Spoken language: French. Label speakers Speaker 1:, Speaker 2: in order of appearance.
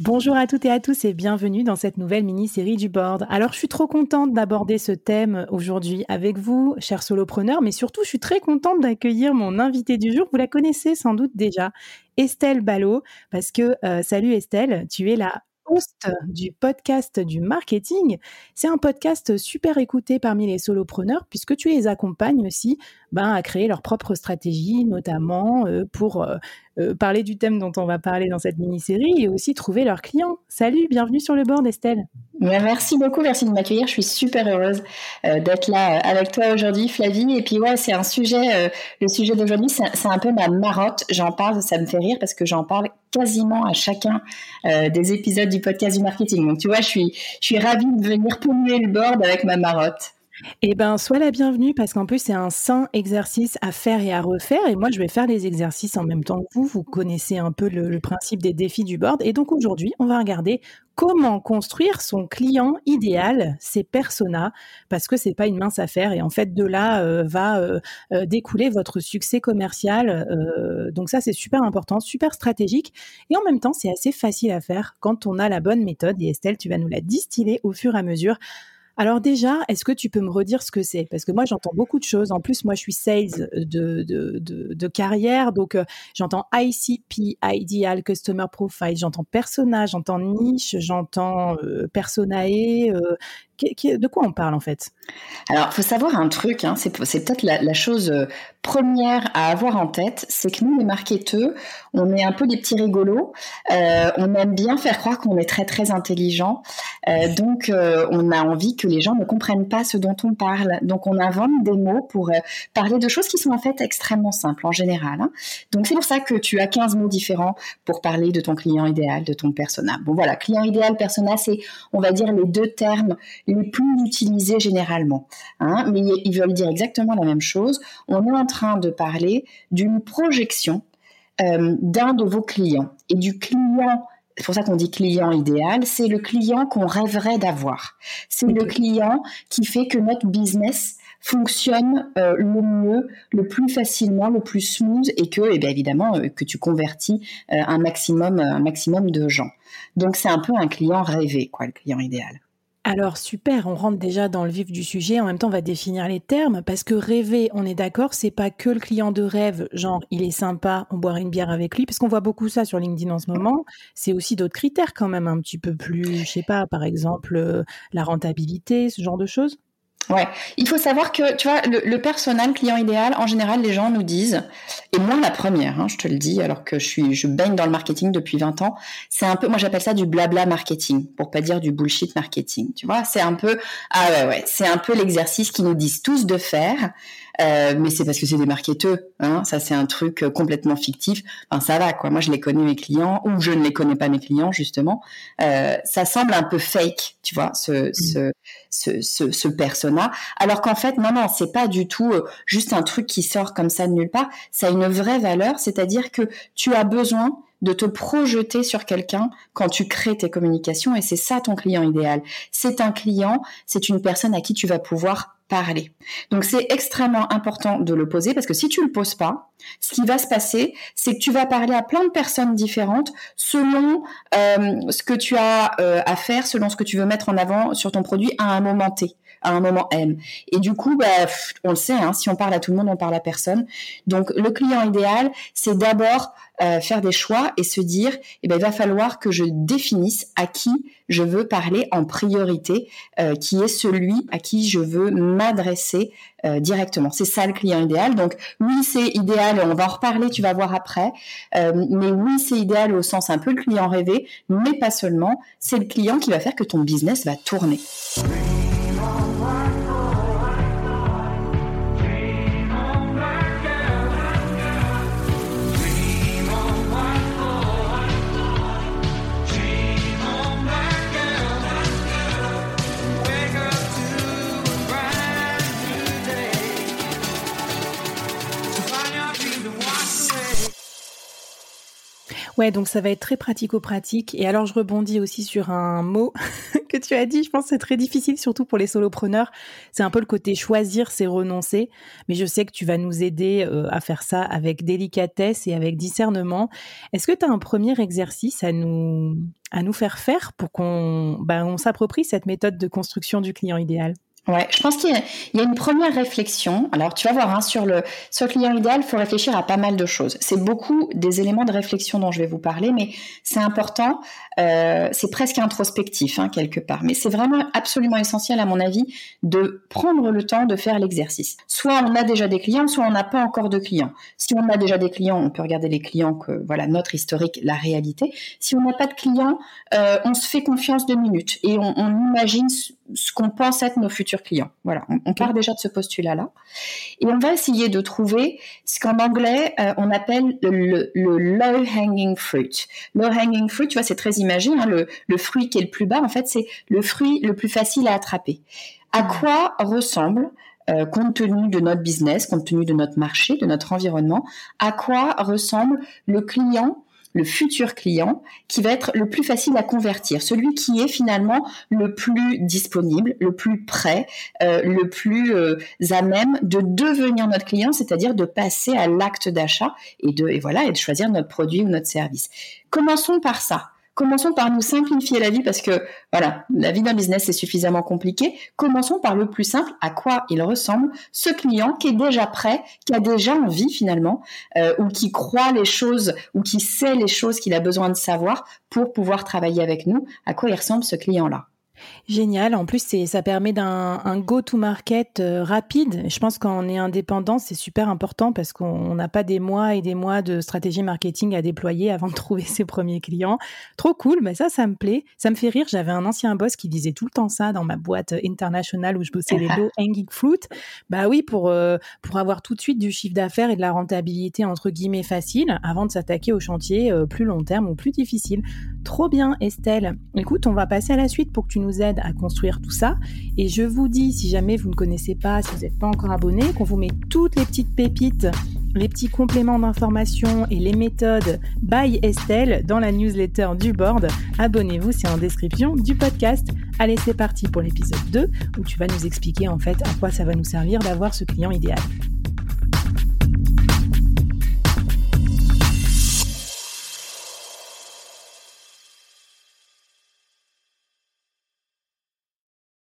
Speaker 1: Bonjour à toutes et à tous et bienvenue dans cette nouvelle mini-série du board. Alors je suis trop contente d'aborder ce thème aujourd'hui avec vous, chers solopreneurs, mais surtout je suis très contente d'accueillir mon invité du jour. Vous la connaissez sans doute déjà, Estelle Ballot, parce que, euh, salut Estelle, tu es la host du podcast du marketing. C'est un podcast super écouté parmi les solopreneurs puisque tu les accompagnes aussi ben, à créer leur propre stratégie, notamment euh, pour euh, euh, parler du thème dont on va parler dans cette mini-série et aussi trouver leurs clients. Salut, bienvenue sur le board Estelle.
Speaker 2: Merci beaucoup, merci de m'accueillir. Je suis super heureuse d'être là avec toi aujourd'hui, Flavie. Et puis ouais, c'est un sujet, le sujet d'aujourd'hui, c'est un peu ma marotte. J'en parle, ça me fait rire parce que j'en parle quasiment à chacun des épisodes du podcast du marketing. Donc tu vois, je suis, je suis ravie de venir polluer le board avec ma marotte.
Speaker 1: Eh ben, sois la bienvenue parce qu'en plus, c'est un sain exercice à faire et à refaire. Et moi, je vais faire les exercices en même temps que vous. Vous connaissez un peu le, principe des défis du board. Et donc, aujourd'hui, on va regarder comment construire son client idéal, ses personas, parce que c'est pas une mince affaire. Et en fait, de là euh, va euh, euh, découler votre succès commercial. donc ça, c'est super important, super stratégique. Et en même temps, c'est assez facile à faire quand on a la bonne méthode. Et Estelle, tu vas nous la distiller au fur et à mesure. Alors déjà, est-ce que tu peux me redire ce que c'est? Parce que moi, j'entends beaucoup de choses. En plus, moi, je suis sales de, de, de, carrière. Donc, euh, j'entends ICP, Ideal Customer Profile, j'entends persona, j'entends niche, j'entends euh, personae. De quoi on parle en fait?
Speaker 2: Alors, faut savoir un truc, hein, c'est peut-être la, chose euh, première à avoir en tête, c'est que nous, les marketeurs, on est un peu des petits rigolos, euh, on aime bien faire croire qu'on est très très intelligent, euh, donc on a envie que les gens ne comprennent pas ce dont on parle, donc on invente des mots pour parler de choses qui sont en fait extrêmement simples en général. Hein. Donc c'est pour ça que tu as 15 mots différents pour parler de ton client idéal, de ton persona. Bon voilà, client idéal, persona, c'est on va dire les deux termes les plus utilisés généralement. Hein, mais ils veulent dire exactement la même chose. On est en train de parler d'une projection euh, d'un de vos clients et du client c'est pour ça qu'on dit client idéal, c'est le client qu'on rêverait d'avoir. C'est le client qui fait que notre business fonctionne euh, le mieux, le plus facilement, le plus smooth et que, eh bien évidemment, euh, que tu convertis un maximum, un maximum de gens. Donc c'est un peu un client rêvé, quoi, le client idéal.
Speaker 1: Alors super, on rentre déjà dans le vif du sujet. En même temps, on va définir les termes parce que rêver, on est d'accord, c'est pas que le client de rêve, genre il est sympa, on boira une bière avec lui, parce qu'on voit beaucoup ça sur LinkedIn en ce moment. C'est aussi d'autres critères quand même un petit peu plus, je sais pas, par exemple euh, la rentabilité, ce genre de choses.
Speaker 2: Ouais, il faut savoir que tu vois le, le personnel client idéal, en général, les gens nous disent, et moi la première, hein, je te le dis, alors que je suis, je baigne dans le marketing depuis 20 ans, c'est un peu, moi j'appelle ça du blabla marketing, pour pas dire du bullshit marketing. Tu vois, c'est un peu, ah ouais ouais, c'est un peu l'exercice qu'ils nous disent tous de faire. Euh, mais c'est parce que c'est des marketeurs. Hein, ça, c'est un truc euh, complètement fictif. Enfin, ça va, quoi. Moi, je les connais, mes clients, ou je ne les connais pas, mes clients, justement. Euh, ça semble un peu fake, tu vois, ce, mmh. ce, ce, ce, persona. Alors qu'en fait, non, non, c'est pas du tout juste un truc qui sort comme ça de nulle part. Ça a une vraie valeur, c'est-à-dire que tu as besoin de te projeter sur quelqu'un quand tu crées tes communications et c'est ça ton client idéal. C'est un client, c'est une personne à qui tu vas pouvoir parler. Donc c'est extrêmement important de le poser parce que si tu le poses pas, ce qui va se passer, c'est que tu vas parler à plein de personnes différentes selon euh, ce que tu as euh, à faire, selon ce que tu veux mettre en avant sur ton produit à un moment T à un moment M. Et du coup, bah, on le sait, hein, si on parle à tout le monde, on parle à personne. Donc, le client idéal, c'est d'abord euh, faire des choix et se dire, eh ben, il va falloir que je définisse à qui je veux parler en priorité, euh, qui est celui à qui je veux m'adresser euh, directement. C'est ça le client idéal. Donc, oui, c'est idéal, on va en reparler, tu vas voir après. mais oui, c'est idéal au sens un peu le client rêvé, mais pas seulement. C'est le client qui va faire que ton business va tourner.
Speaker 1: Ouais, donc ça va être très pratico-pratique. Et alors, je rebondis aussi sur un mot que tu as dit. Je pense que c'est très difficile, surtout pour les solopreneurs. C'est un peu le côté choisir, c'est renoncer. Mais je sais que tu vas nous aider euh, à faire ça avec délicatesse et avec discernement. Est-ce que tu as un premier exercice à nous, à nous faire faire pour qu'on ben, on s'approprie cette méthode de construction du client idéal?
Speaker 2: Ouais, je pense qu'il y, a une première réflexion. Alors, tu vas voir, hein, sur, le, sur le client idéal, il faut réfléchir à pas mal de choses. C'est beaucoup des éléments de réflexion dont je vais vous parler, mais c'est important. Euh, c'est presque introspectif, hein, quelque part. Mais c'est vraiment absolument essentiel, à mon avis, de prendre le temps de faire l'exercice. Soit on a déjà des clients, soit on n'a pas encore de clients. Si on a déjà des clients, on peut regarder les clients que, voilà, notre historique, la réalité. Si on n'a pas de clients, euh, on se fait confiance deux minutes et on, on imagine ce qu'on pense être nos futurs clients. Voilà, on, part déjà de ce postulat-là. Et on va essayer de trouver ce qu'en anglais, euh, on appelle le, low-hanging fruit. Low-hanging fruit, tu vois, c'est très imagé, hein, le, fruit qui est le plus bas, en fait, c'est le fruit le plus facile à attraper. À hmm. quoi ressemble euh, compte tenu de notre business, compte tenu de notre marché, de notre environnement, à quoi ressemble le client le futur client qui va être le plus facile à convertir, celui qui est finalement le plus disponible, le plus prêt, euh, le plus euh, à même de devenir notre client, c'est-à-dire de passer à l'acte d'achat et de voilà et de choisir notre produit ou notre service. Commençons par ça. Commençons par nous simplifier la vie parce que voilà, la vie d'un business est suffisamment compliquée. Commençons par le plus simple, à quoi il ressemble ce client qui est déjà prêt, qui a déjà envie finalement, euh, ou qui croit les choses, ou qui sait les choses qu'il a besoin de savoir pour pouvoir travailler avec nous? À quoi il ressemble ce client-là?
Speaker 1: Génial. En plus, ça permet d'un go-to-market euh, rapide. Je pense qu'on est indépendant, c'est super important parce qu'on n'a pas des mois et des mois de stratégie marketing à déployer avant de trouver ses premiers clients. Trop cool. Mais ça, ça me plaît. Ça me fait rire. J'avais un ancien boss qui disait tout le temps ça dans ma boîte internationale où je bossais les low hanging fruit. Bah oui, pour, euh, pour avoir tout de suite du chiffre d'affaires et de la rentabilité entre guillemets facile avant de s'attaquer au chantier euh, plus long terme ou plus difficile. Trop bien, Estelle. Écoute, on va passer à la suite pour que tu nous aide à construire tout ça. Et je vous dis, si jamais vous ne connaissez pas, si vous n'êtes pas encore abonné, qu'on vous met toutes les petites pépites, les petits compléments d'information et les méthodes by Estelle dans la newsletter du board. Abonnez-vous, c'est en description du podcast. Allez, c'est parti pour l'épisode 2 où tu vas nous expliquer en fait à quoi ça va nous servir d'avoir ce client idéal.